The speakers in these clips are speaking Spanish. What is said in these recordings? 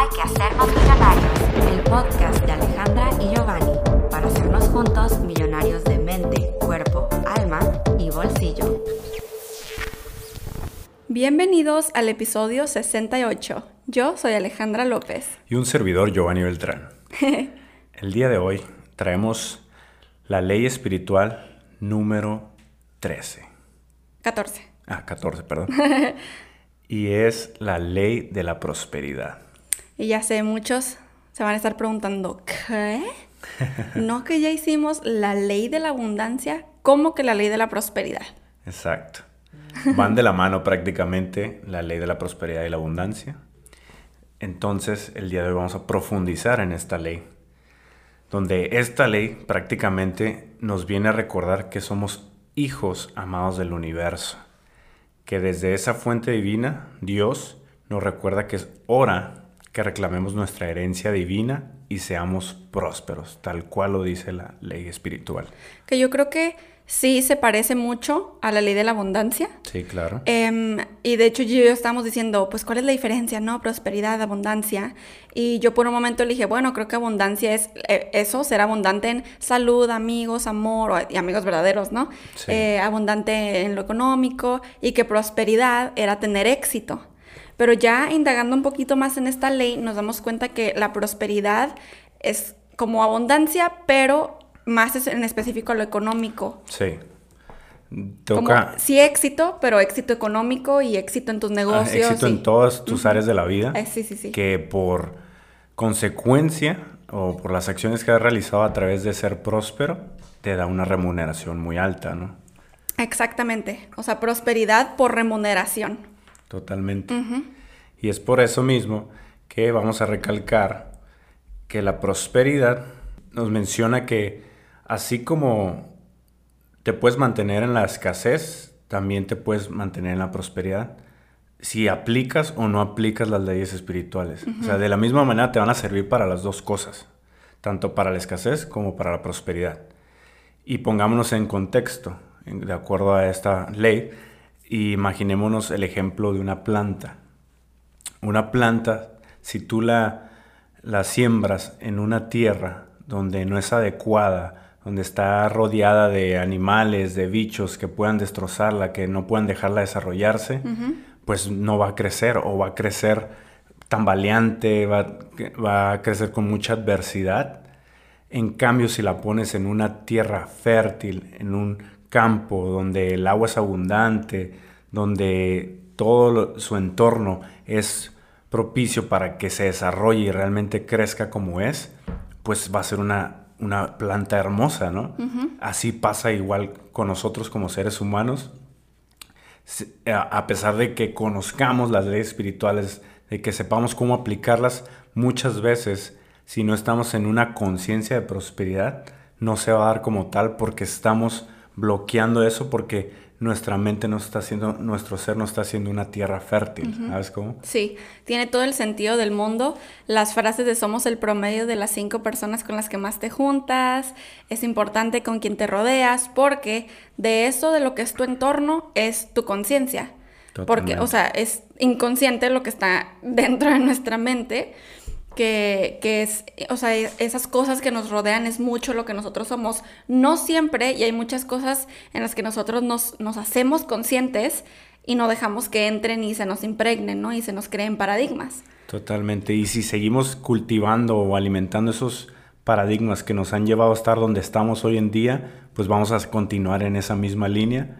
Hay que hacernos millonarios, el podcast de Alejandra y Giovanni, para hacernos juntos millonarios de mente, cuerpo, alma y bolsillo. Bienvenidos al episodio 68. Yo soy Alejandra López. Y un servidor Giovanni Beltrán. El día de hoy traemos la ley espiritual número 13. 14. Ah, 14, perdón. y es la ley de la prosperidad. Y ya sé, muchos se van a estar preguntando, ¿qué? ¿No que ya hicimos la ley de la abundancia? ¿Cómo que la ley de la prosperidad? Exacto. Van de la mano prácticamente la ley de la prosperidad y la abundancia. Entonces, el día de hoy vamos a profundizar en esta ley, donde esta ley prácticamente nos viene a recordar que somos hijos amados del universo que desde esa fuente divina, Dios nos recuerda que es hora que reclamemos nuestra herencia divina y seamos prósperos, tal cual lo dice la ley espiritual. Que yo creo que sí se parece mucho a la ley de la abundancia. Sí, claro. Em, y de hecho yo y yo estábamos diciendo, pues, ¿cuál es la diferencia? No, prosperidad, abundancia. Y yo por un momento le dije, bueno, creo que abundancia es eh, eso, ser abundante en salud, amigos, amor, y amigos verdaderos, ¿no? Sí. Eh, abundante en lo económico y que prosperidad era tener éxito. Pero ya indagando un poquito más en esta ley, nos damos cuenta que la prosperidad es como abundancia, pero más es en específico lo económico. Sí. Como, Toca sí éxito, pero éxito económico y éxito en tus ah, negocios. éxito y- en todas tus áreas de la vida. Eh, sí, sí, sí. Que por consecuencia o por las acciones que has realizado a través de ser próspero, te da una remuneración muy alta, ¿no? Exactamente. O sea, prosperidad por remuneración. Totalmente. Y es por eso mismo que vamos a recalcar que la prosperidad nos menciona que así como te puedes mantener en la escasez, también te puedes mantener en la prosperidad si aplicas o no aplicas las leyes espirituales. O sea, de la misma manera te van a servir para las dos cosas, tanto para la escasez como para la prosperidad. Y pongámonos en contexto, de acuerdo a esta ley, imaginémonos el ejemplo de una planta. Una planta, si tú la, la siembras en una tierra donde no es adecuada, donde está rodeada de animales, de bichos que puedan destrozarla, que no puedan dejarla desarrollarse, pues no va a crecer o va a crecer tambaleante, va, va a crecer con mucha adversidad. En cambio, si la pones en una tierra fértil, en un campo donde el agua es abundante, donde todo lo- su entorno es propicio para que se desarrolle y realmente crezca como es, pues va a ser una, una planta hermosa, ¿no? Así pasa igual con nosotros como seres humanos. A pesar de que conozcamos las leyes espirituales, de que sepamos cómo aplicarlas, muchas veces, si no estamos en una conciencia de prosperidad, no se va a dar como tal porque estamos bloqueando eso porque nuestra mente no está haciendo, nuestro ser no está haciendo una tierra fértil, ¿sabes cómo? Sí, tiene todo el sentido del mundo. Las frases de somos el promedio de las cinco personas con las que más te juntas. Es importante con quien te rodeas porque de eso, de lo que es tu entorno, es tu conciencia. Porque, o sea, es inconsciente lo que está dentro de nuestra mente. Que, que es, o sea, esas cosas que nos rodean es mucho lo que nosotros somos. No siempre, y hay muchas cosas en las que nosotros nos, nos hacemos conscientes y no dejamos que entren y se nos impregnen, ¿no? Y se nos creen paradigmas. Totalmente. Y si seguimos cultivando o alimentando esos paradigmas que nos han llevado a estar donde estamos hoy en día, pues vamos a continuar en esa misma línea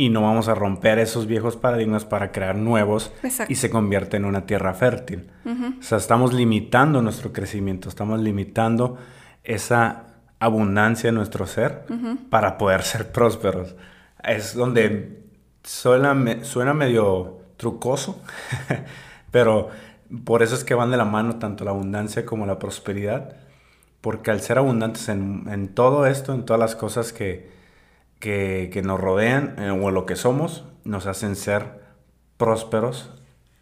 y no vamos a romper esos viejos paradigmas para crear nuevos Exacto. y se convierte en una tierra fértil. O sea, estamos limitando nuestro crecimiento, estamos limitando esa abundancia en nuestro ser para poder ser prósperos. Es donde suena, suena medio trucoso, pero por eso es que van de la mano tanto la abundancia como la prosperidad, porque al ser abundantes en, en todo esto, en todas las cosas que, que, que nos rodean eh, o lo que somos, nos hacen ser prósperos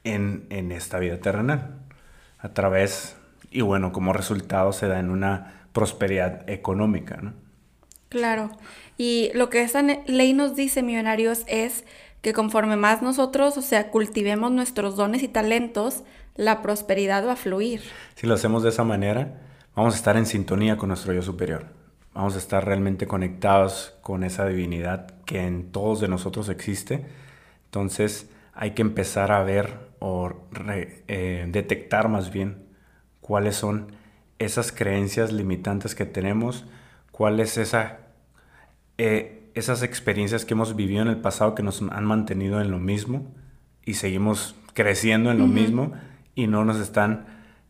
en, en esta vida terrenal. A través, y bueno, como resultado se da en una prosperidad económica, ¿no? Claro. Y lo que ne- ley nos dice, millonarios, es que conforme más nosotros, o sea, cultivemos nuestros dones y talentos, la prosperidad va a fluir. Si lo hacemos de esa manera, vamos a estar en sintonía con nuestro yo superior. Vamos a estar realmente conectados con esa divinidad que en todos de nosotros existe. Entonces hay que empezar a ver o eh, detectar más bien cuáles son esas creencias limitantes que tenemos, cuál es esa, eh, esas experiencias que hemos vivido en el pasado que nos han mantenido en lo mismo y seguimos creciendo en lo mismo y no nos están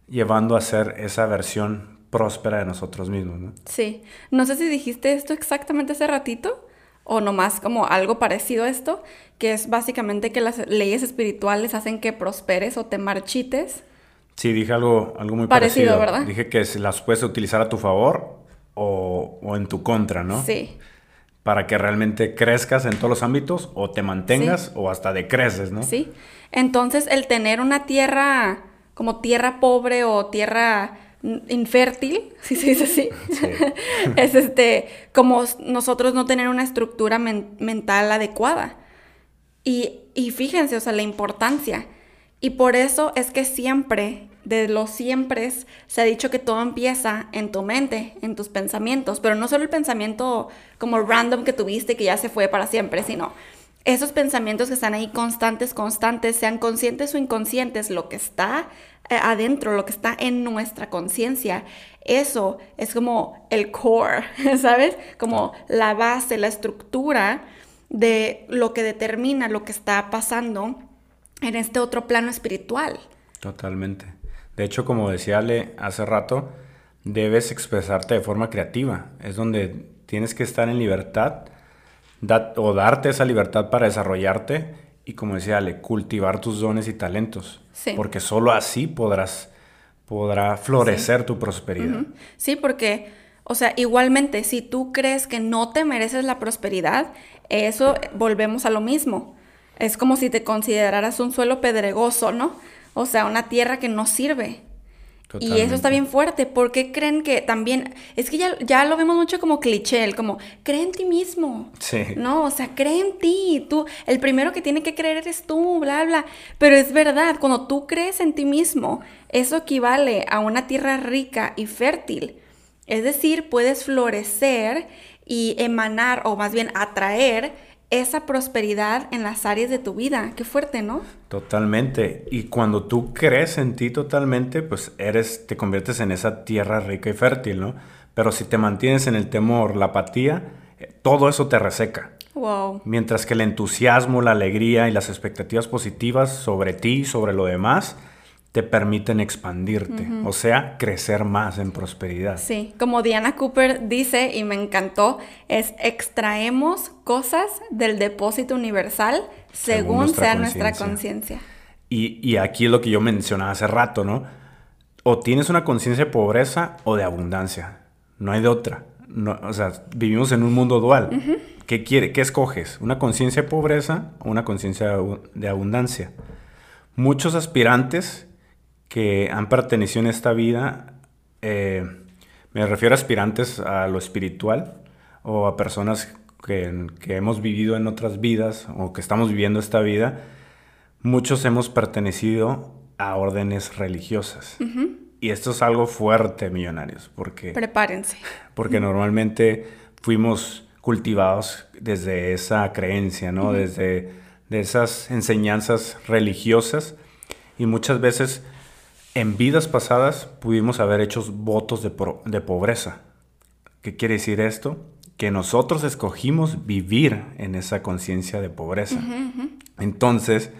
llevando a ser esa versión próspera de nosotros mismos. ¿no? Sí, no sé si dijiste esto exactamente hace ratito o nomás como algo parecido a esto, que es básicamente que las leyes espirituales hacen que prosperes o te marchites. Sí, dije algo, algo muy parecido, ¿verdad? Dije que las puedes utilizar a tu favor o, o, en tu contra, ¿no? Sí. Para que realmente crezcas en todos los ámbitos o te mantengas o hasta decreces, ¿no? Sí. Entonces, el tener una tierra como tierra pobre o tierra infértil, si se dice así, es este, como nosotros no tener una estructura mental adecuada. Y, y fíjense, o sea, la importancia. Y por eso es que siempre, de los siempre, se ha dicho que todo empieza en tu mente, en tus pensamientos, pero no solo el pensamiento como random que tuviste que ya se fue para siempre, sino esos pensamientos que están ahí constantes, constantes, sean conscientes o inconscientes, lo que está adentro, lo que está en nuestra conciencia, eso es como el core, ¿sabes? Como la base, la estructura de lo que determina lo que está pasando en este otro plano espiritual. Totalmente. De hecho, como decía Ale hace rato, debes expresarte de forma creativa. Es donde tienes que estar en libertad o darte esa libertad para desarrollarte y, como decía Ale, cultivar tus dones y talentos. Porque solo así podrás, podrá florecer tu prosperidad. Sí, porque, o sea, igualmente, si tú crees que no te mereces la prosperidad, eso volvemos a lo mismo. Es como si te consideraras un suelo pedregoso, ¿no? O sea, una tierra que no sirve. Y eso está bien fuerte. ¿Por qué creen que también.? Es que ya, ya lo vemos mucho como cliché, el como, cree en ti mismo. Sí. No, o sea, cree en ti. Tú, el primero que tiene que creer eres tú, bla, bla. Pero es verdad, cuando tú crees en ti mismo, eso equivale a una tierra rica y fértil. Es decir, puedes florecer y emanar, o más bien atraer esa prosperidad en las áreas de tu vida. Qué fuerte, ¿no? Totalmente. Y cuando tú crees en ti totalmente, pues eres, te conviertes en esa tierra rica y fértil, ¿no? Pero si te mantienes en el temor, la apatía, eh, todo eso te reseca. Wow. Mientras que el entusiasmo, la alegría y las expectativas positivas sobre ti, sobre lo demás, te permiten expandirte, o sea, crecer más en prosperidad. Sí, como Diana Cooper dice, y me encantó, es extraemos cosas del depósito universal según, sea nuestra conciencia. Y, y, aquí es lo que yo mencionaba hace rato, ¿no? O tienes una conciencia de pobreza o de abundancia, no hay de otra. No, o sea, vivimos en un mundo dual. ¿Qué, quiere, ¿Qué escoges? ¿Una conciencia de pobreza o una conciencia de abundancia? Muchos aspirantes que han pertenecido en esta vida, eh, me refiero a aspirantes a lo espiritual o a personas que, hemos vivido en otras vidas o que estamos viviendo esta vida, muchos hemos pertenecido a órdenes religiosas. Y esto es algo fuerte, millonarios, porque... Prepárense. Porque normalmente fuimos cultivados desde esa creencia, ¿no? Desde de esas enseñanzas religiosas y muchas veces en vidas pasadas pudimos haber hecho votos de, pobreza. ¿Qué quiere decir esto? Que nosotros escogimos vivir en esa conciencia de pobreza. Entonces,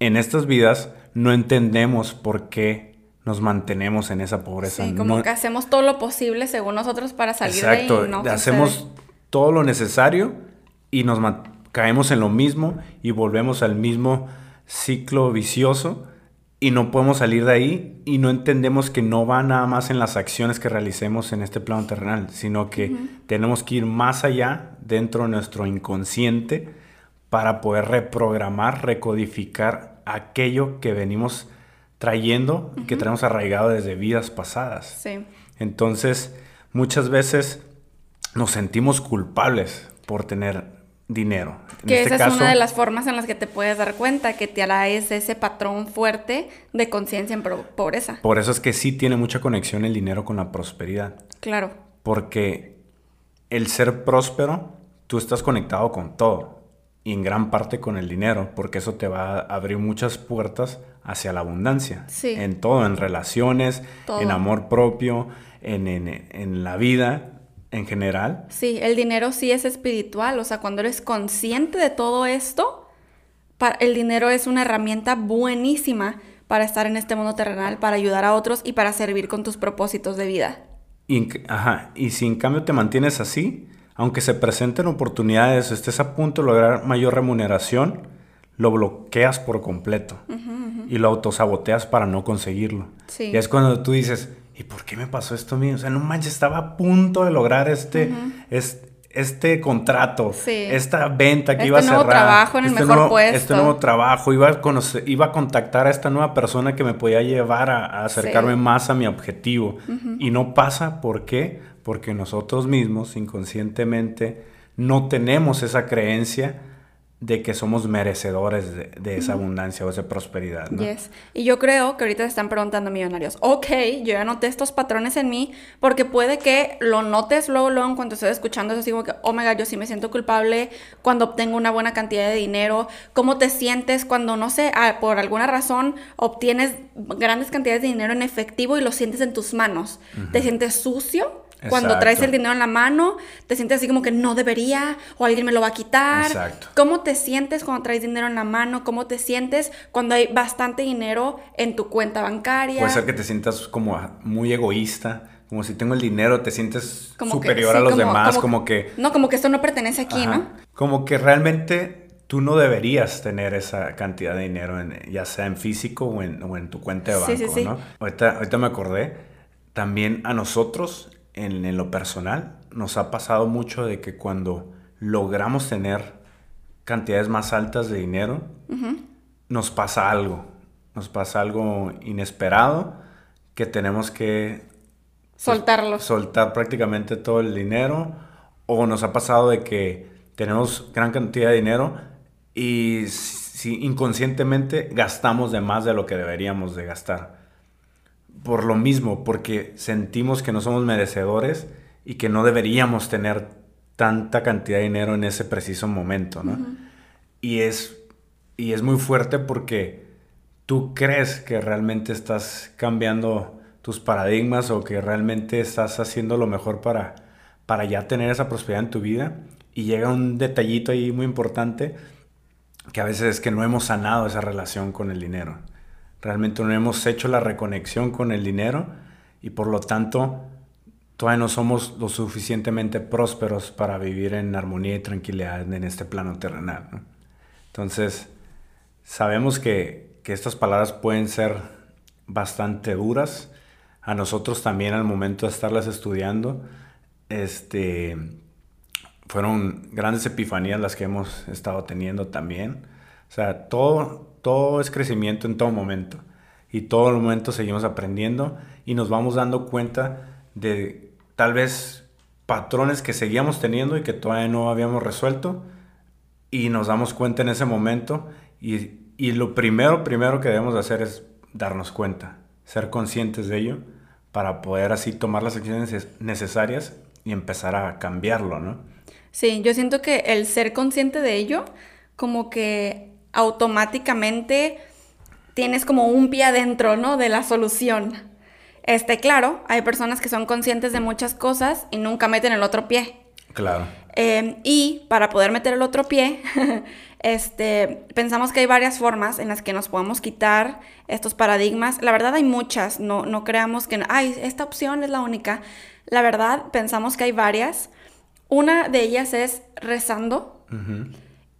en estas vidas no entendemos por qué nos mantenemos en esa pobreza. Sí, como que hacemos todo lo posible según nosotros para salir de ahí. Exacto, hacemos todo lo necesario y nos caemos en lo mismo y volvemos al mismo ciclo vicioso y no podemos salir de ahí y no entendemos que no va nada más en las acciones que realicemos en este plano terrenal, sino que tenemos que ir más allá dentro de nuestro inconsciente para poder reprogramar, recodificar aquello que venimos trayendo y que tenemos arraigado desde vidas pasadas. Sí. Entonces, muchas veces nos sentimos culpables por tener dinero. En Que este esa es una de las formas en las que te puedes dar cuenta que te es ese patrón fuerte de conciencia en pobreza. por eso es que sí tiene mucha conexión el dinero con la prosperidad. Claro. Porque el ser próspero, tú estás conectado con todo. Y en gran parte con el dinero, porque eso te va a abrir muchas puertas hacia la abundancia. Sí. En todo, en relaciones, Todo. en amor propio, en, en- en la vida en general. Sí, el dinero sí es espiritual, o sea, cuando eres consciente de todo esto, el dinero es una herramienta buenísima para estar en este mundo terrenal, para ayudar a otros y para servir con tus propósitos de vida. Y, ajá, y si en cambio te mantienes así, aunque se presenten oportunidades, estés a punto de lograr mayor remuneración, lo bloqueas por completo y lo autosaboteas para no conseguirlo. Sí. Y es cuando tú dices, ¿y por qué me pasó esto a mí? O sea, no manches, estaba a punto de lograr este, es- este contrato, Sí. esta venta que Este iba a cerrar. nuevo trabajo en el este mejor nuevo- puesto. Este nuevo trabajo, iba a, conocer- iba a contactar a esta nueva persona que me podía llevar a, a acercarme Sí. más a mi objetivo. Y no pasa, ¿por qué? Porque nosotros mismos, inconscientemente, no tenemos esa creencia de que somos merecedores de, de esa abundancia o esa prosperidad. ¿no? Yes. Y yo creo que ahorita se están preguntando millonarios, ok, yo ya noté estos patrones en mí, porque puede que lo notes luego, luego, en cuanto estoy escuchando eso, así como que, oh my god, yo sí me siento culpable cuando obtengo una buena cantidad de dinero, cómo te sientes cuando, no sé, ah, por alguna razón obtienes grandes cantidades de dinero en efectivo y lo sientes en tus manos, te sientes sucio. Cuando traes el dinero en la mano, te sientes así como que no debería o alguien me lo va a quitar. Exacto. ¿Cómo te sientes cuando traes dinero en la mano? ¿Cómo te sientes cuando hay bastante dinero en tu cuenta bancaria? Puede ser que te sientas como muy egoísta, como si tengo el dinero, te sientes Como que- superior a los como- demás, como- como, que... No, como que esto no pertenece aquí, Ajá. ¿no? Como que realmente tú no deberías tener esa cantidad de dinero, en- ya sea en físico o en, o en tu cuenta de banco, Sí, sí, sí. ¿no? Ahorita, ahorita me acordé, también a nosotros, en, en lo personal, nos ha pasado mucho de que cuando logramos tener cantidades más altas de dinero, nos pasa algo, nos pasa algo inesperado que tenemos que Soltarlos. soltar prácticamente todo el dinero o nos ha pasado de que tenemos gran cantidad de dinero y si inconscientemente gastamos de más de lo que deberíamos de gastar. Por lo mismo, porque sentimos que no somos merecedores y que no deberíamos tener tanta cantidad de dinero en ese preciso momento, ¿no? Y es y es muy fuerte porque tú crees que realmente estás cambiando tus paradigmas o que realmente estás haciendo lo mejor para, para ya tener esa prosperidad en tu vida. Y llega un detallito ahí muy importante que a veces es que no hemos sanado esa relación con el dinero. Realmente no hemos hecho la reconexión con el dinero y por lo tanto todavía no somos lo suficientemente prósperos para vivir en armonía y tranquilidad en este plano terrenal. Entonces, sabemos que, que estas palabras pueden ser bastante duras. A nosotros también al momento de estarlas estudiando, este, fueron grandes epifanías las que hemos estado teniendo también. O sea, todo, todo es crecimiento en todo momento. Y todo el momento seguimos aprendiendo y nos vamos dando cuenta de tal vez patrones que seguíamos teniendo y que todavía no habíamos resuelto. Y nos damos cuenta en ese momento. Y, y lo primero, primero que debemos de hacer es darnos cuenta, ser conscientes de ello para poder así tomar las acciones necesarias y empezar a cambiarlo, ¿no? Sí, yo siento que el ser consciente de ello, como que automáticamente tienes como un pie adentro, ¿no? De la solución. Este, claro, hay personas que son conscientes de muchas cosas y nunca meten el otro pie. Claro. Eh, y para poder meter el otro pie, este, pensamos que hay varias formas en las que nos podemos quitar estos paradigmas. La verdad hay muchas, no, no creamos que, ay, esta opción es la única. La verdad pensamos que hay varias. Una de ellas es rezando.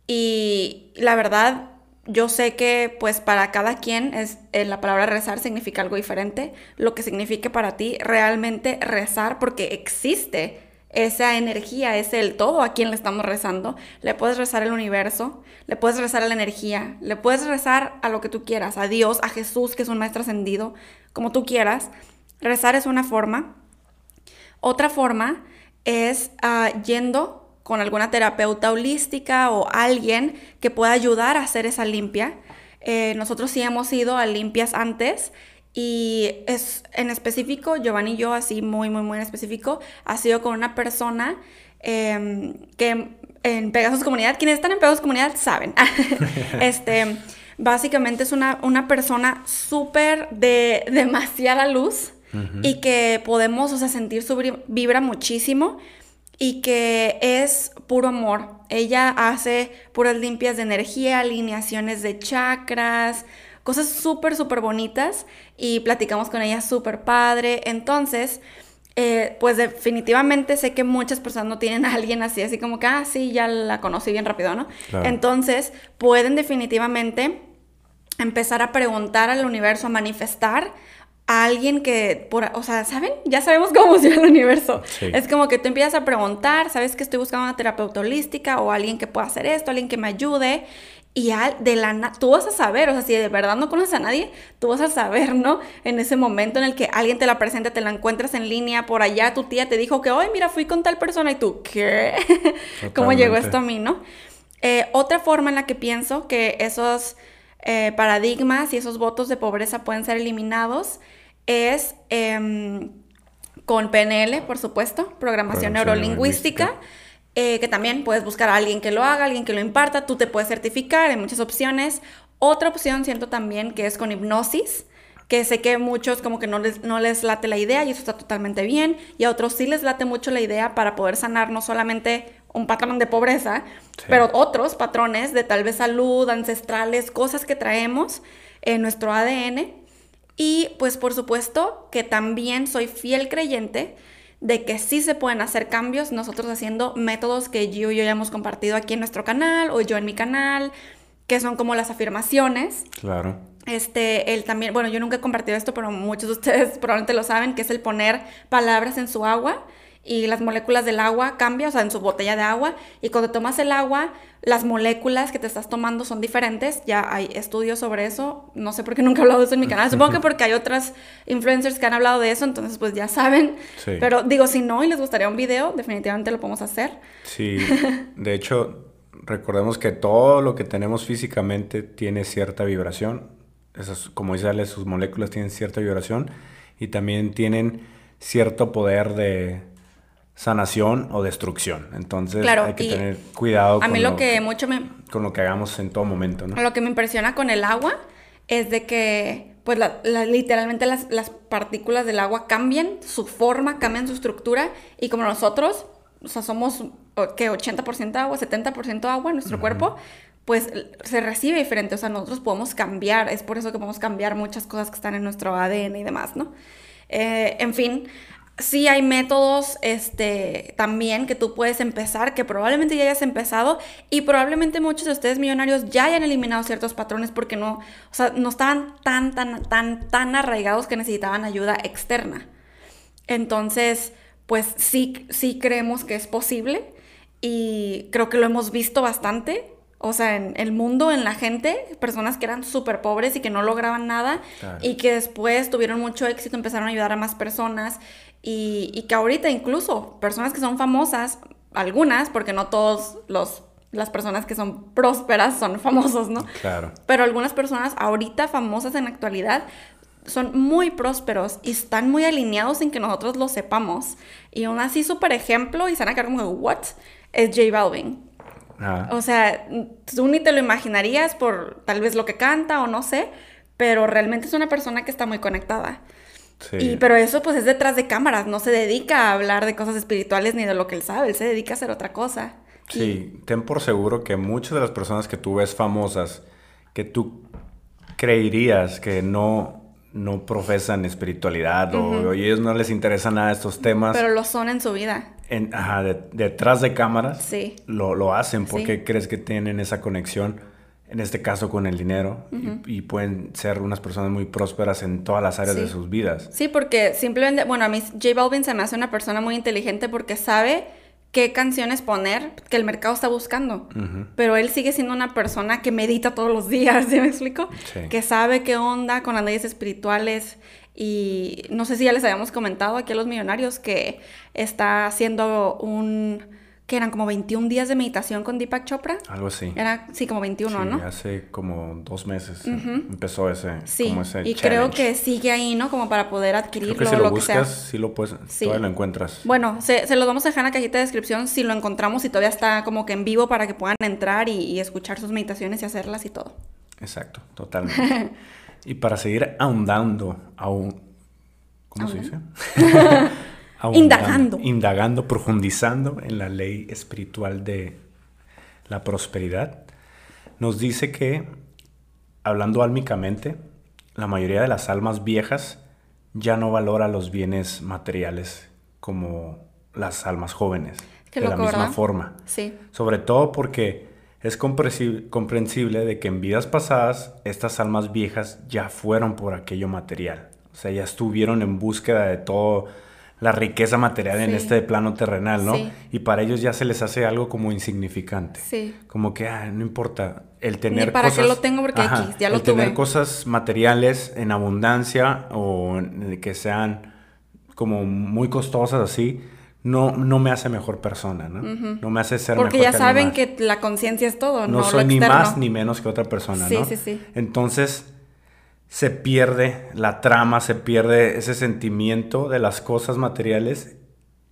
Y la verdad, yo sé que pues para cada quien es eh, la palabra rezar significa algo diferente. Lo que signifique para ti realmente rezar porque existe esa energía, es el todo a quien le estamos rezando. Le puedes rezar al universo, le puedes rezar a la energía, le puedes rezar a lo que tú quieras, a Dios, a Jesús, que es un maestro ascendido, como tú quieras. Rezar es una forma. Otra forma es ah, yendo con alguna terapeuta holística o alguien que pueda ayudar a hacer esa limpia. Eh, nosotros sí hemos ido a limpias antes y es en específico, Giovanni y yo, así muy, muy, muy en específico, ha sido con una persona em, que en Pegasus Comunidad, quienes están en Pegasus Comunidad saben, este, básicamente es una, una persona súper de demasiada luz y que podemos, o sea, sentir su vibra muchísimo y que es puro amor. Ella hace puras limpias de energía, alineaciones de chakras, cosas súper, súper bonitas y platicamos con ella súper padre. Entonces, eh, pues definitivamente sé que muchas personas no tienen a alguien así, así como que, ah, sí, ya la conocí bien rápido, ¿no? Entonces, pueden definitivamente empezar a preguntar al universo, a manifestar a alguien que, por, o sea, ¿saben? Ya sabemos cómo funciona el universo. Es como que tú empiezas a preguntar, ¿sabes que estoy buscando una terapeuta holística o alguien que pueda hacer esto, alguien que me ayude? Y al, de la tú vas a saber, o sea, si de verdad no conoces a nadie, tú vas a saber, ¿no? En ese momento en el que alguien te la presenta, te la encuentras en línea, por allá tu tía te dijo que, hoy mira, fui con tal persona y tú, ¿qué? ¿Cómo llegó esto a mí, no? Eh, otra forma en la que pienso que esos eh, paradigmas y esos votos de pobreza pueden ser eliminados es em, con PNL, por supuesto, programación, neurolingüística. Eh, que también puedes buscar a alguien que lo haga, alguien que lo imparta, tú te puedes certificar, hay muchas opciones. Otra opción siento también que es con hipnosis, que sé que muchos como que no les, no les late la idea y eso está totalmente bien, y a otros sí les late mucho la idea para poder sanar no solamente un patrón de pobreza, pero otros patrones de tal vez salud, ancestrales, cosas que traemos en nuestro ADN. Y pues por supuesto que también soy fiel creyente de que sí se pueden hacer cambios, nosotros haciendo métodos que yo y yo ya hemos compartido aquí en nuestro canal o yo en mi canal, que son como las afirmaciones. Claro. Este, él también, bueno, yo nunca he compartido esto, pero muchos de ustedes probablemente lo saben, que es el poner palabras en su agua y las moléculas del agua cambian, o sea, en su botella de agua, y cuando tomas el agua, las moléculas que te estás tomando son diferentes, ya hay estudios sobre eso, no sé por qué nunca he hablado de eso en mi canal, supongo que porque hay otras influencers que han hablado de eso, entonces pues ya saben, pero digo, si no y les gustaría un video, definitivamente lo podemos hacer. Sí, de hecho, recordemos que todo lo que tenemos físicamente tiene cierta vibración, Esas, como dice Ale, sus moléculas tienen cierta vibración y también tienen cierto poder de sanación o destrucción. Entonces hay que tener cuidado a con, mí lo, que mucho me, con lo que hagamos en todo momento. ¿no? Lo que me impresiona con el agua es de que, pues literalmente las, las, partículas del agua cambian su forma, cambian su estructura y como nosotros, o sea, somos que 80% agua, 70% agua en nuestro cuerpo, pues se recibe diferente, o sea, nosotros podemos cambiar, es por eso que podemos cambiar muchas cosas que están en nuestro ADN y demás, ¿no? Eh, en fin, sí hay métodos este, también que tú puedes empezar, que probablemente ya hayas empezado y probablemente muchos de ustedes millonarios ya hayan eliminado ciertos patrones porque no, o sea, no estaban tan, tan, tan, tan arraigados que necesitaban ayuda externa. Entonces, pues sí, sí creemos que es posible y creo que lo hemos visto bastante o sea, en el mundo, en la gente, personas que eran súper pobres y que no lograban nada y que después tuvieron mucho éxito, empezaron a ayudar a más personas y, que ahorita incluso personas que son famosas, algunas, porque no todos los las personas que son prósperas son famosos, ¿no? Claro. Pero algunas personas ahorita famosas en la actualidad son muy prósperos y están muy alineados en que nosotros lo sepamos. Y aún así, súper ejemplo, y se van a quedar como, ¿what? Es J Balvin. Ah. O sea, tú ni te lo imaginarías por tal vez lo que canta o no sé, pero realmente es una persona que está muy conectada. Y, pero eso pues es detrás de cámaras, no se dedica a hablar de cosas espirituales ni de lo que él sabe, él se dedica a hacer otra cosa. Sí, ten por seguro que muchas de las personas que tú ves famosas, que tú creerías que no, no profesan espiritualidad o, a ellos no les interesa nada estos temas. Pero lo son en su vida. En, ajá, detrás de cámaras sí. lo, lo hacen porque crees que tienen esa conexión en este caso con el dinero, y, pueden ser unas personas muy prósperas en todas las áreas de sus vidas. Sí, porque simplemente, bueno, a mí J Balvin se me hace una persona muy inteligente porque sabe qué canciones poner que el mercado está buscando. Pero él sigue siendo una persona que medita todos los días, ¿sí me explico? Que sabe qué onda con las leyes espirituales. Y no sé si ya les habíamos comentado aquí a los millonarios que está haciendo un que eran como 21 días de meditación con Deepak Chopra. Algo así. Era, sí, como 21, sí, ¿no? hace como dos meses empezó ese, Sí, como ese y creo que sigue ahí, ¿no? Como para poder Creo adquirirlo que si lo lo que sea. buscas, sí lo puedes, Sí. todavía lo encuentras. Bueno, se, se los vamos a dejar en la cajita de descripción si lo encontramos y todavía está como que en vivo para que puedan entrar y, y escuchar sus meditaciones y hacerlas y todo. Exacto, totalmente. y para seguir ahondando, aún, ¿cómo se dice? Indagando. Indagando, profundizando en la ley espiritual de la prosperidad, nos dice que, hablando álmicamente, la mayoría de las almas viejas ya no valora los bienes materiales como las almas jóvenes, Qué de la misma ¿verdad? forma. Sí, Sobre todo porque es comprensi- comprensible de que en vidas pasadas estas almas viejas ya fueron por aquello material. O sea, ya estuvieron en búsqueda de todo la riqueza material en Sí. este plano terrenal, ¿no? Sí. Y para ellos ya se les hace algo como insignificante. sí. Como que, ah, no importa, el tener para qué cosas... lo tengo porque X, ya lo el tener cosas materiales en abundancia o en- que sean como muy costosas así, no, no me hace mejor persona, ¿no? No me hace ser Porque mejor ya que saben que la conciencia es todo, no, no soy ni más ni menos que otra persona, Sí, ¿no? sí, sí. Entonces se pierde la trama, se pierde ese sentimiento de las cosas materiales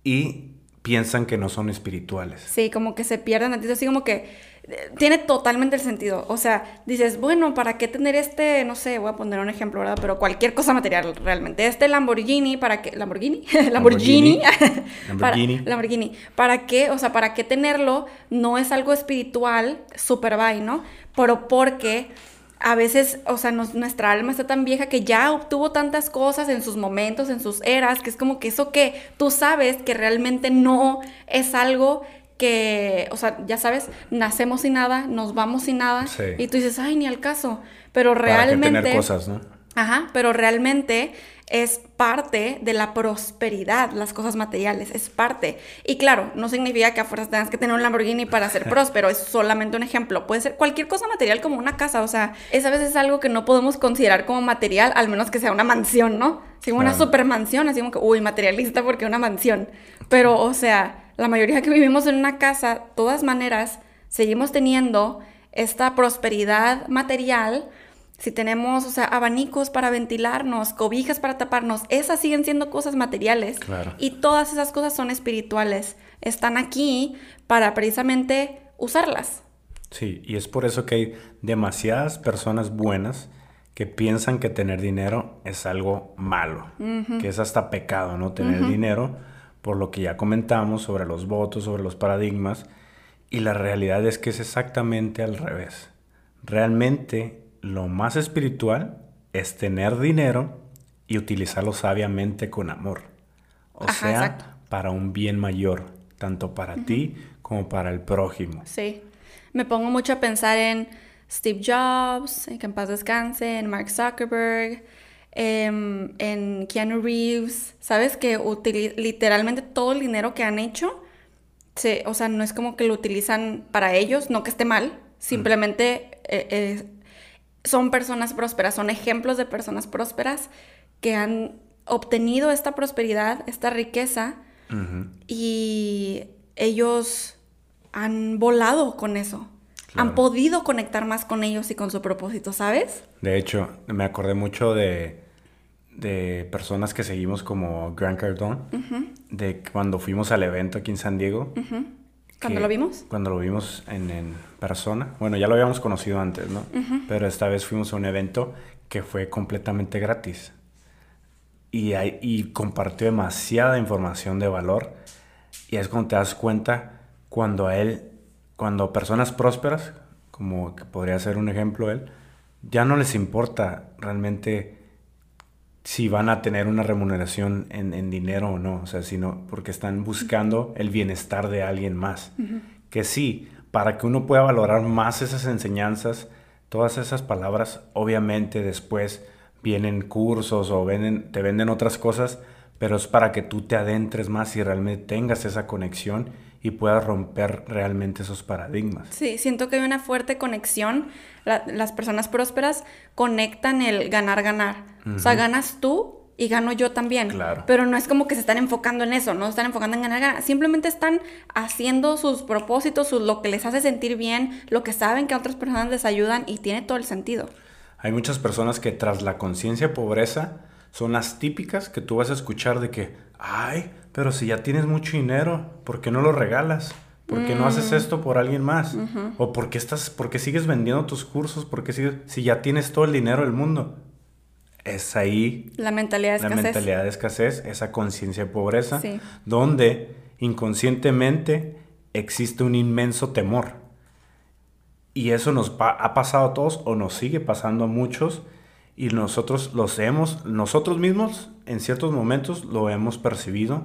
y piensan que no son espirituales. Sí, como que se pierden así como que eh, tiene totalmente el sentido. O sea, dices, bueno, ¿para qué tener este, no sé, voy a poner un ejemplo, ¿verdad? Pero cualquier cosa material realmente. Este Lamborghini, ¿para qué? ¿Lamborghini? Lamborghini. Para- Lamborghini. Lamborghini. ¿Para qué? O sea, ¿para qué tenerlo? No es algo espiritual, super bye, ¿no? Pero porque a veces, o sea, nos- nuestra alma está tan vieja que ya obtuvo tantas cosas en sus momentos, en sus eras, que es como que eso que tú sabes que realmente no es algo que, o sea, ya sabes, nacemos sin nada, nos vamos sin nada, Sí. y tú dices, ay, ni al caso. Pero ¿Para qué realmente... tener cosas, no? Ajá, pero realmente es parte de la prosperidad, las cosas materiales, es parte. Y claro, no significa que a fuerzas tengas que tener un Lamborghini para ser próspero, es solamente un ejemplo. Puede ser cualquier cosa material como una casa, o sea, es a veces algo que no podemos considerar como material, al menos que sea una mansión, ¿no? Si una Claro. super mansión, así como que, uy, materialista porque una mansión. Pero, o sea, la mayoría que vivimos en una casa, todas maneras, seguimos teniendo esta prosperidad material si tenemos, o sea, abanicos para ventilarnos, cobijas para taparnos, esas siguen siendo cosas materiales. Claro. Y todas esas cosas son espirituales. Están aquí para precisamente usarlas. Sí, y es por eso que hay demasiadas personas buenas que piensan que tener dinero es algo malo, que es hasta pecado, ¿no? Tener dinero, por lo que ya comentamos sobre los votos, sobre los paradigmas, y la realidad es que es exactamente al revés. Realmente lo más espiritual es tener dinero y utilizarlo sabiamente con amor. O Ajá, sea, exacto. para un bien mayor, tanto para ti como para el prójimo. Sí. Me pongo mucho a pensar en Steve Jobs, en que en paz descanse, en Mark Zuckerberg, em, en Keanu Reeves. ¿Sabes? Que literalmente todo el dinero que han hecho, se, o sea, no es como que lo utilizan para ellos, no que esté mal, simplemente eh, eh, son personas prósperas, son ejemplos de personas prósperas que han obtenido esta prosperidad, esta riqueza, y ellos han volado con eso. Claro. Han podido conectar más con ellos y con su propósito, ¿sabes? De hecho, me acordé mucho de, de personas que seguimos como Grant Cardone, de cuando fuimos al evento aquí en San Diego. Cuando que- lo vimos. Cuando lo vimos en, en persona. Bueno, ya lo habíamos conocido antes, ¿no? Pero esta vez fuimos a un evento que fue completamente gratis. Y, hay- y compartió demasiada información de valor. Y es cuando te das cuenta cuando a él, cuando personas prósperas, como que podría ser un ejemplo él, ya no les importa realmente si van a tener una remuneración en, en dinero o no, o sea, sino porque están buscando el bienestar de alguien más. Que sí, para que uno pueda valorar más esas enseñanzas, todas esas palabras, obviamente después vienen cursos o venden, te venden otras cosas, pero es para que tú te adentres más y realmente tengas esa conexión y puedas romper realmente esos paradigmas. Sí, siento que hay una fuerte conexión. La- las personas prósperas conectan el ganar-ganar. O sea, ganas tú y gano yo también. Claro. Pero no es como que se están enfocando en eso, no se están enfocando en ganar, ganar. Simplemente están haciendo sus propósitos, sus, lo que les hace sentir bien, lo que saben que a otras personas les ayudan y tiene todo el sentido. Hay muchas personas que tras la conciencia de pobreza son las típicas que tú vas a escuchar de que, ay, pero si ya tienes mucho dinero, ¿por qué no lo regalas? ¿Por qué no haces Mm. esto por alguien más? ¿O por qué, estás, por qué sigues vendiendo tus cursos? ¿Por qué sigues, si ya tienes todo el dinero del mundo? Es ahí La mentalidad de la escasez. mentalidad de escasez, esa conciencia de pobreza, Sí. donde inconscientemente existe un inmenso temor. Y eso nos pa- ha pasado a todos o nos sigue pasando a muchos y nosotros los hemos, nosotros mismos en ciertos momentos lo hemos percibido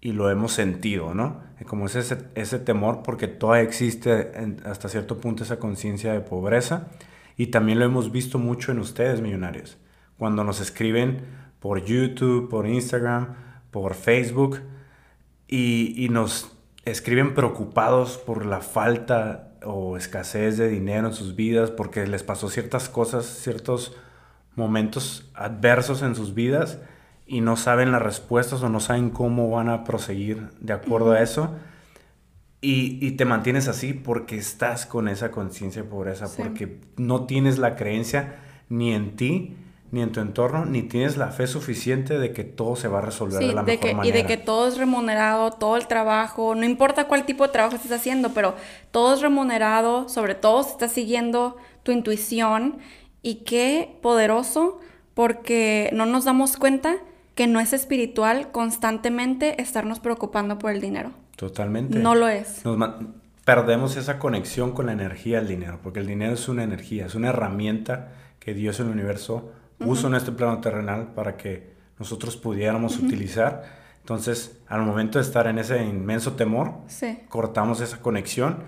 y lo hemos sentido, ¿no? Como es ese, ese temor porque todavía existe en- hasta cierto punto esa conciencia de pobreza y también lo hemos visto mucho en ustedes, millonarios. Cuando nos escriben por YouTube, por Instagram, por Facebook y, y nos escriben preocupados por la falta o escasez de dinero en sus vidas, porque les pasó ciertas cosas, ciertos momentos adversos en sus vidas y no saben las respuestas o no saben cómo van a proseguir de acuerdo a eso. Y, y te mantienes así porque estás con esa conciencia de pobreza, Sí. porque no tienes la creencia ni en ti, ni en tu entorno, ni tienes la fe suficiente de que todo se va a resolver Sí, de la de mejor que, y manera. de que todo es remunerado, todo el trabajo, no importa cuál tipo de trabajo estés haciendo, pero todo es remunerado, sobre todo si estás siguiendo tu intuición y qué poderoso porque no nos damos cuenta que no es espiritual constantemente estarnos preocupando por el dinero. Totalmente. No lo es. Nos perdemos esa conexión con la energía del dinero, porque el dinero es una energía, es una herramienta que Dios en el universo puso en este plano terrenal para que nosotros pudiéramos utilizar. Entonces, al momento de estar en ese inmenso temor, Sí. cortamos esa conexión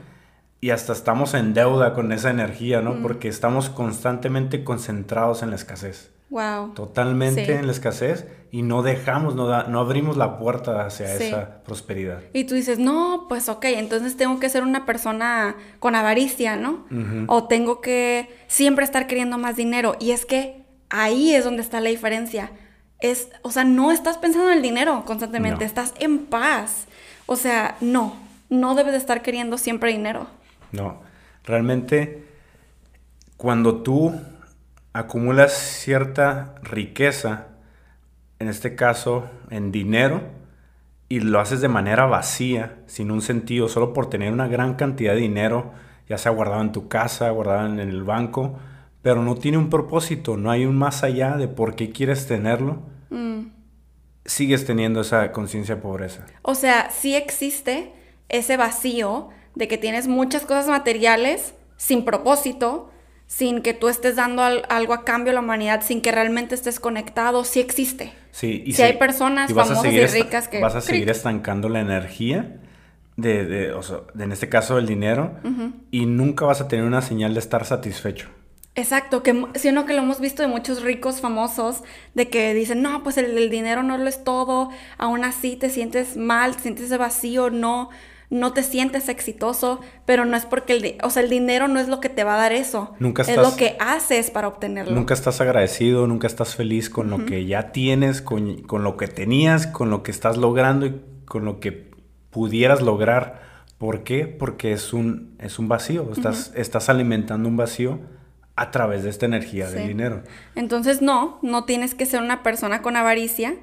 y hasta estamos en deuda con esa energía, ¿no? Porque estamos constantemente concentrados en la escasez. Wow. Totalmente Sí. en la escasez y no dejamos, no, da- no abrimos la puerta hacia Sí. esa prosperidad. Y tú dices, no, pues ok, entonces tengo que ser una persona con avaricia, ¿no? O tengo que siempre estar queriendo más dinero. Y es que ahí es donde está la diferencia. Es, o sea, no estás pensando en el dinero constantemente, No. estás en paz. O sea, no, no debes de estar queriendo siempre dinero. No, realmente cuando tú acumulas cierta riqueza, en este caso en dinero, y lo haces de manera vacía, sin un sentido, solo por tener una gran cantidad de dinero, ya sea guardado en tu casa, guardado en el banco, pero no tiene un propósito, no hay un más allá de por qué quieres tenerlo, Mm. sigues teniendo esa conciencia de pobreza. O sea, sí existe ese vacío de que tienes muchas cosas materiales sin propósito, sin que tú estés dando al- algo a cambio a la humanidad, sin que realmente estés conectado, sí existe. Sí, y Si hay personas a famosas y ricas que- Vas a seguir cric. estancando la energía de, de- o sea, de, en este caso, el dinero, y nunca vas a tener una señal de estar satisfecho. Exacto, que mu- sí, no que lo hemos visto de muchos ricos famosos, de que dicen, no, pues el, el dinero no lo es todo, aún así te sientes mal, te sientes ese vacío, no, no te sientes exitoso, pero no es porque el, o sea, el dinero no es lo que te va a dar eso, Nunca es estás- lo que haces para obtenerlo. Nunca estás agradecido, nunca estás feliz con lo que ya tienes, con, con lo que tenías, con lo que estás logrando y con lo que pudieras lograr. ¿Por qué? Porque es un, es un vacío. Estás, estás alimentando un vacío a través de esta energía del Sí. dinero. Entonces, no, no tienes que ser una persona con avaricia,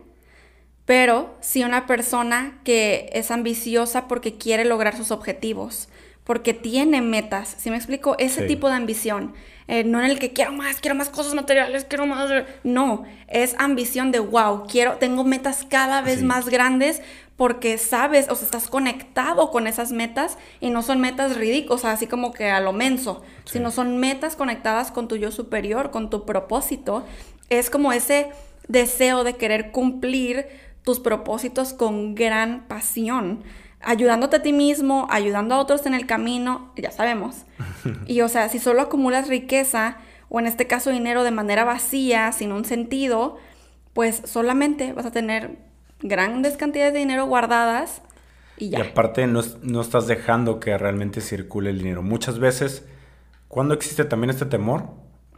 pero sí una persona que es ambiciosa porque quiere lograr sus objetivos, porque tiene metas. ¿Sí me explico? Ese Sí. tipo de ambición. eh, no en el que quiero más, quiero más cosas materiales, quiero más. No, es ambición de wow, quiero, tengo metas cada vez Sí. más grandes porque sabes, o sea, estás conectado con esas metas y no son metas ridículas, así como que a lo menso, Sí. sino son metas conectadas con tu yo superior, con tu propósito. Es como ese deseo de querer cumplir tus propósitos con gran pasión, ayudándote a ti mismo, ayudando a otros en el camino, ya sabemos. Y o sea, si solo acumulas riqueza, o en este caso dinero de manera vacía, sin un sentido, pues solamente vas a tener grandes cantidades de dinero guardadas y ya. Y aparte no, no estás dejando que realmente circule el dinero. Muchas veces, cuando existe también este temor?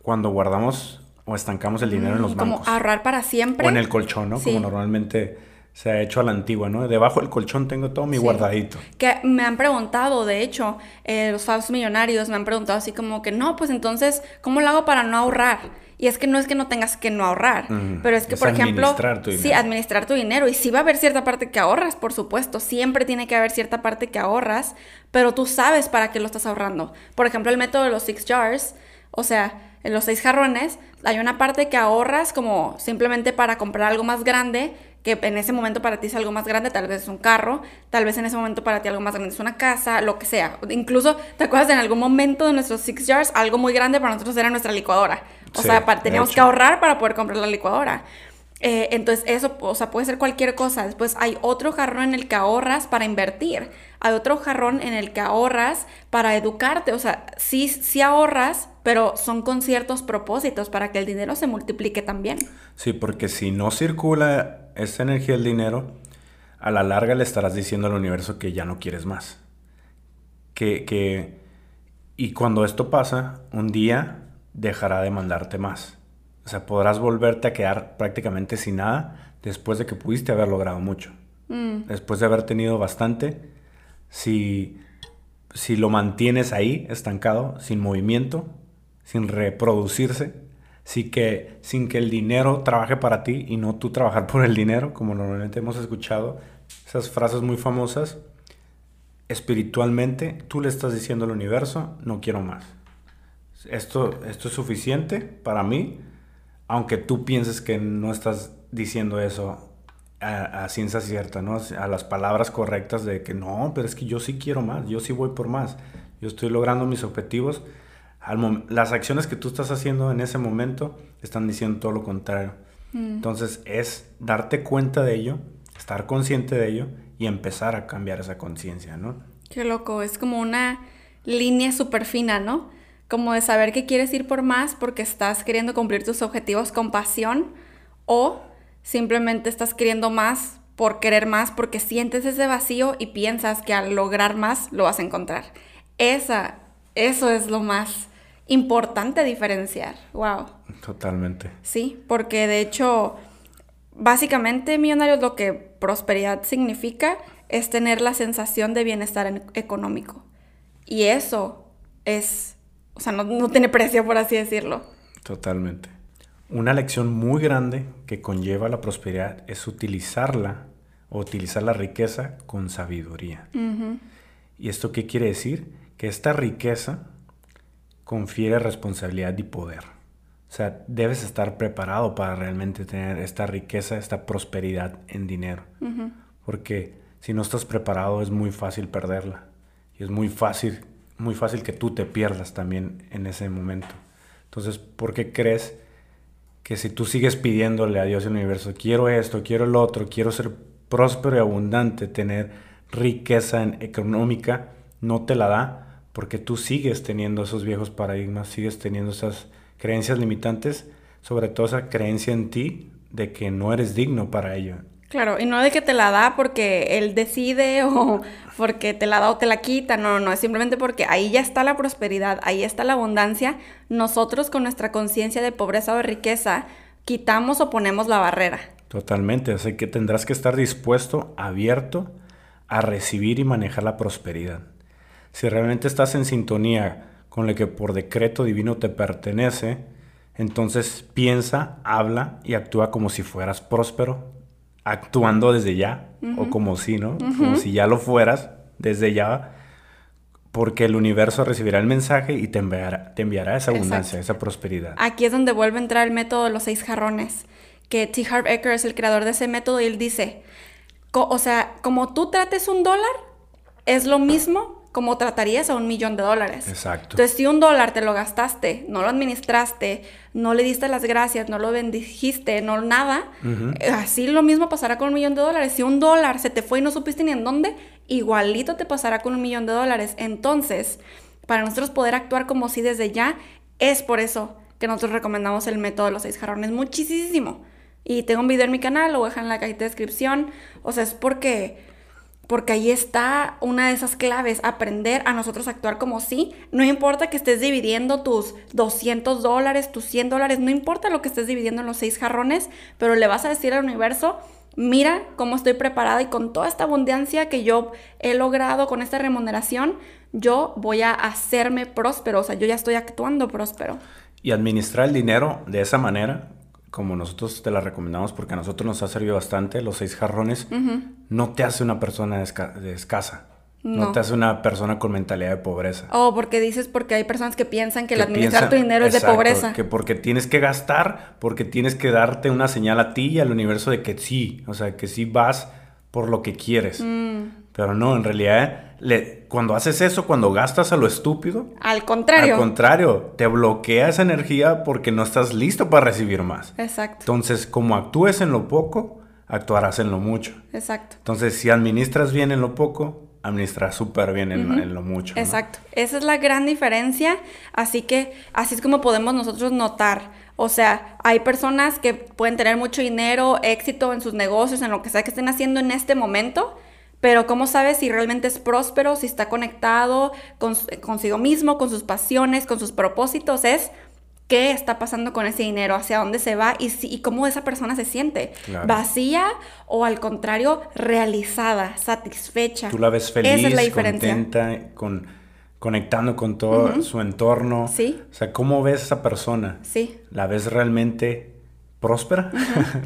Cuando guardamos o estancamos el dinero en los Mm, como bancos. ahorrar para siempre. O en el colchón, ¿no? Sí. Como normalmente se ha hecho a la antigua, ¿no? Debajo del colchón tengo todo mi Sí. guardadito. Que me han preguntado, de hecho, eh, los falsos millonarios me han preguntado así como que no, pues entonces, ¿cómo lo hago para no ahorrar? Y es que no es que no tengas que no ahorrar, pero es que, Es por ejemplo, sí, administrar tu dinero. Y sí va a haber cierta parte que ahorras, por supuesto, siempre tiene que haber cierta parte que ahorras, pero tú sabes para qué lo estás ahorrando. Por ejemplo, el método de los six jars, o sea, en los seis jarrones, hay una parte que ahorras como simplemente para comprar algo más grande, que en ese momento para ti es algo más grande, tal vez es un carro, tal vez en ese momento para ti algo más grande es una casa, lo que sea. Incluso, ¿te acuerdas en algún momento de nuestros six jars, algo muy grande para nosotros era nuestra licuadora? O Sí, sea, de teníamos que ahorrar para poder comprar la licuadora. Eh, entonces, eso, o sea, puede ser cualquier cosa. Después hay otro jarrón en el que ahorras para invertir. Hay otro jarrón en el que ahorras para educarte. O sea, sí, sí ahorras, pero son con ciertos propósitos para que el dinero se multiplique también. Sí, porque si no circula esta energía del dinero, a la larga le estarás diciendo al universo que ya no quieres más. Que, que, y cuando esto pasa, un día dejará de mandarte más. O sea, podrás volverte a quedar prácticamente sin nada después de que pudiste haber logrado mucho. Después de haber tenido bastante, si, si lo mantienes ahí, estancado, sin movimiento, sin reproducirse, sí que, sin que el dinero trabaje para ti y no tú trabajar por el dinero, como normalmente hemos escuchado, esas frases muy famosas, espiritualmente tú le estás diciendo al universo, no quiero más. Esto, esto es suficiente para mí, aunque tú pienses que no estás diciendo eso a, a ciencia cierta, ¿no? A las palabras correctas de que no, pero es que yo sí quiero más, yo sí voy por más, yo estoy logrando mis objetivos. Al las acciones que tú estás haciendo en ese momento están diciendo todo lo contrario. Entonces es darte cuenta de ello, estar consciente de ello y empezar a cambiar esa conciencia, ¿no? Qué loco, es como una línea súper fina, ¿no? Como de saber que quieres ir por más porque estás queriendo cumplir tus objetivos con pasión o simplemente estás queriendo más por querer más porque sientes ese vacío y piensas que al lograr más lo vas a encontrar. Esa, eso es lo más importante diferenciar. Wow. Totalmente. Sí, porque de hecho, básicamente, millonarios, lo que prosperidad significa es tener la sensación de bienestar en- económico. Y eso es, o sea, no, no tiene precio, por así decirlo. Totalmente. Una lección muy grande que conlleva la prosperidad es utilizarla o utilizar la riqueza con sabiduría. ¿Y esto qué quiere decir? Que esta riqueza confiere responsabilidad y poder. O sea, debes estar preparado para realmente tener esta riqueza, esta prosperidad en dinero. Porque si no estás preparado es muy fácil perderla. Y es muy fácil, muy fácil que tú te pierdas también en ese momento. Entonces, ¿por qué crees que si tú sigues pidiéndole a Dios y al universo, quiero esto, quiero el otro, quiero ser próspero y abundante, tener riqueza en- económica, no te la da? Porque tú sigues teniendo esos viejos paradigmas, sigues teniendo esas creencias limitantes, sobre todo esa creencia en ti de que no eres digno para ello. Claro, y no de que te la da porque él decide o porque te la da o te la quita, no, no, no, es simplemente porque ahí ya está la prosperidad, ahí está la abundancia. Nosotros con nuestra conciencia de pobreza o de riqueza quitamos o ponemos la barrera. Totalmente, así que tendrás que estar dispuesto, abierto a recibir y manejar la prosperidad. Si realmente estás en sintonía con lo que por decreto divino te pertenece, entonces piensa, habla y actúa como si fueras próspero, actuando desde ya, o como si, ¿no? Como si ya lo fueras desde ya, porque el universo recibirá el mensaje y te enviará, te enviará esa abundancia, esa prosperidad. Aquí es donde vuelve a entrar el método de los seis jarrones, que T. Harv Eker es el creador de ese método y él dice, o sea, como tú trates un dólar, es lo mismo como tratarías a un millón de dólares. Exacto. Entonces, si un dólar te lo gastaste, no lo administraste, no le diste las gracias, no lo bendijiste, no nada, eh, así lo mismo pasará con un millón de dólares. Si un dólar se te fue y no supiste ni en dónde, igualito te pasará con un millón de dólares. Entonces, para nosotros poder actuar como si desde ya, es por eso que nosotros recomendamos el método de los seis jarrones muchísimo. Y tengo un video en mi canal, lo voy a dejar en la cajita de descripción. O sea, es porque Porque ahí está una de esas claves, aprender a nosotros actuar como sí. No importa que estés dividiendo tus 200 dólares, tus 100 dólares, no importa lo que estés dividiendo en los seis jarrones, pero le vas a decir al universo, mira cómo estoy preparada y con toda esta abundancia que yo he logrado con esta remuneración, yo voy a hacerme próspero, o sea, yo ya estoy actuando próspero. Y administrar el dinero de esa manera como nosotros te la recomendamos porque a nosotros nos ha servido bastante, los seis jarrones, no te hace una persona de escasa. No. te hace una persona con mentalidad de pobreza. Oh, porque dices porque hay personas que piensan que, el administrar tu dinero es de pobreza. Que porque tienes que gastar, porque tienes que darte una señal a ti y al universo de que sí, o sea, que sí vas por lo que quieres. Mm. Pero no, en realidad, le, cuando haces eso, cuando gastas a lo estúpido. Al contrario. Al contrario, te bloquea esa energía porque no estás listo para recibir más. Exacto. Entonces, como actúes en lo poco, actuarás en lo mucho. Exacto. Entonces, si administras bien en lo poco, administras súper bien en, lo mucho. Exacto. Esa es la gran diferencia. Así que, así es como podemos nosotros notar. O sea, hay personas que pueden tener mucho dinero, éxito en sus negocios, en lo que sea que estén haciendo en este momento pero ¿cómo sabes si realmente es próspero, si está conectado con, consigo mismo, con sus pasiones, con sus propósitos? Es qué está pasando con ese dinero, hacia dónde se va y, si, y cómo esa persona se siente. ¿Vacía o al contrario realizada, satisfecha? Tú la ves feliz, contenta, con, conectando con todo su entorno. Sí. O sea, ¿cómo ves a esa persona? Sí. ¿La ves realmente próspera?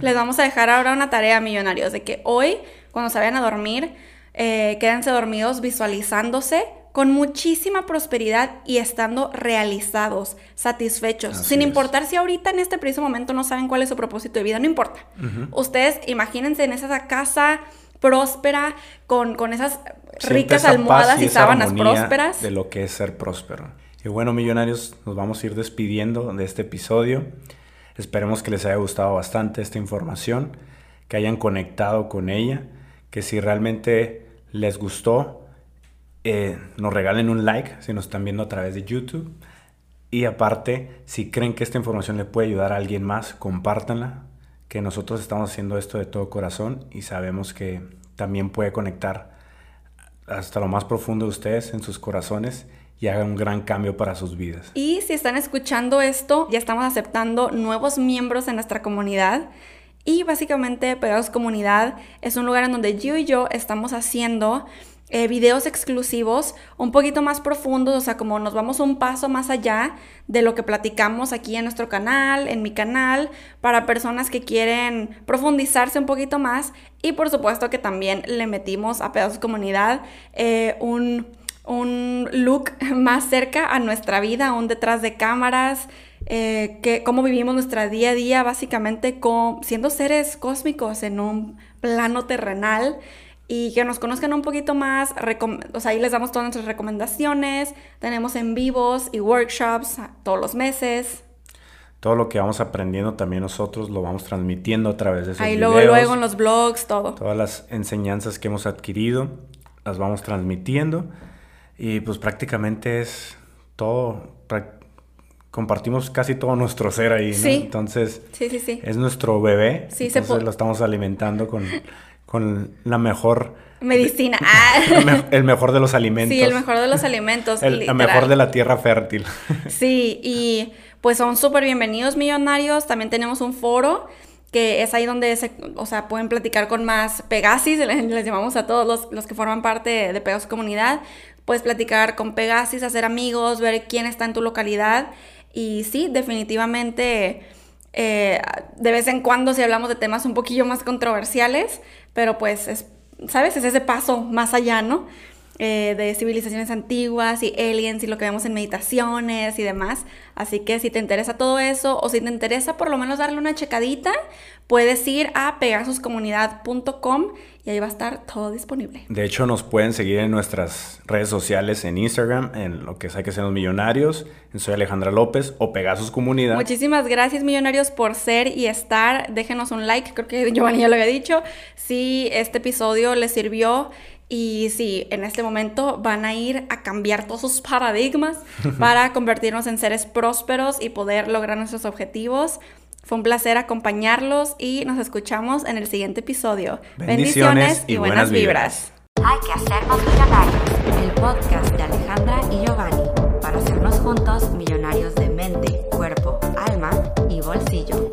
Les vamos a dejar ahora una tarea, millonarios, de que hoy cuando se vayan a dormir, eh, quédense dormidos visualizándose con muchísima prosperidad y estando realizados, satisfechos, sin importar si ahorita en este preciso momento no saben cuál es su propósito de vida, no importa. Ustedes imagínense en esa casa próspera, con, con esas ricas almohadas y, sábanas prósperas. De lo que es ser próspero. Y bueno, millonarios, nos vamos a ir despidiendo de este episodio. Esperemos que les haya gustado bastante esta información, que hayan conectado con ella que si realmente les gustó, eh, nos regalen un like si nos están viendo a través de YouTube. Y aparte, si creen que esta información le puede ayudar a alguien más, compártanla, que nosotros estamos haciendo esto de todo corazón y sabemos que también puede conectar hasta lo más profundo de ustedes en sus corazones y haga un gran cambio para sus vidas. Y si están escuchando esto, ya estamos aceptando nuevos miembros en nuestra comunidad. Y básicamente Pegados Comunidad es un lugar en donde yo y yo estamos haciendo eh, videos exclusivos un poquito más profundos, o sea, como nos vamos un paso más allá de lo que platicamos aquí en nuestro canal, en mi canal, para personas que quieren profundizarse un poquito más. Y por supuesto que también le metimos a Pedazos Comunidad eh, un, un look más cerca a nuestra vida, un detrás de cámaras. Eh, que, cómo vivimos nuestra día a día, básicamente siendo seres cósmicos en un plano terrenal y que nos conozcan un poquito más. O sea, ahí les damos todas nuestras recomendaciones. Tenemos en vivos y workshops todos los meses. Todo lo que vamos aprendiendo también nosotros lo vamos transmitiendo a través de esos Ahí luego, luego en los blogs, todo. Todas las enseñanzas que hemos adquirido las vamos transmitiendo. Y pues prácticamente es todo compartimos casi todo nuestro ser ahí, ¿no? Sí. Entonces, sí, sí, sí. es nuestro bebé. Sí, entonces lo estamos alimentando con, con la mejor... Medicina. el mejor de los alimentos. Sí, el mejor de los alimentos. el, mejor de la tierra fértil. sí, y pues son súper bienvenidos millonarios. También tenemos un foro que es ahí donde se, o sea, pueden platicar con más Pegasis, les, llamamos a todos los, los, que forman parte de Pegasus Comunidad. Puedes platicar con Pegasis, hacer amigos, ver quién está en tu localidad y sí, definitivamente, eh, de vez en cuando si hablamos de temas un poquillo más controversiales, pero pues, es, ¿sabes? Es ese paso más allá, ¿no? Eh, de civilizaciones antiguas y aliens y lo que vemos en meditaciones y demás. Así que si te interesa todo eso o si te interesa por lo menos darle una checadita, puedes ir a pegasuscomunidad.com y ahí va a estar todo disponible. De hecho, nos pueden seguir en nuestras redes sociales, en Instagram, en lo que Hay que ser los millonarios, en Soy Alejandra López o Pegasus Comunidad. Muchísimas gracias, millonarios, por ser y estar. Déjenos un like, creo que Giovanni ya lo había dicho. Si este episodio les sirvió y sí, en este momento van a ir a cambiar todos sus paradigmas para convertirnos en seres prósperos y poder lograr nuestros objetivos. Fue un placer acompañarlos y nos escuchamos en el siguiente episodio. Bendiciones, Bendiciones y, buenas, buenas vibras. vibras. Hay que hacernos millonarios. El podcast de Alejandra y Giovanni para hacernos juntos millonarios de mente, cuerpo, alma y bolsillo.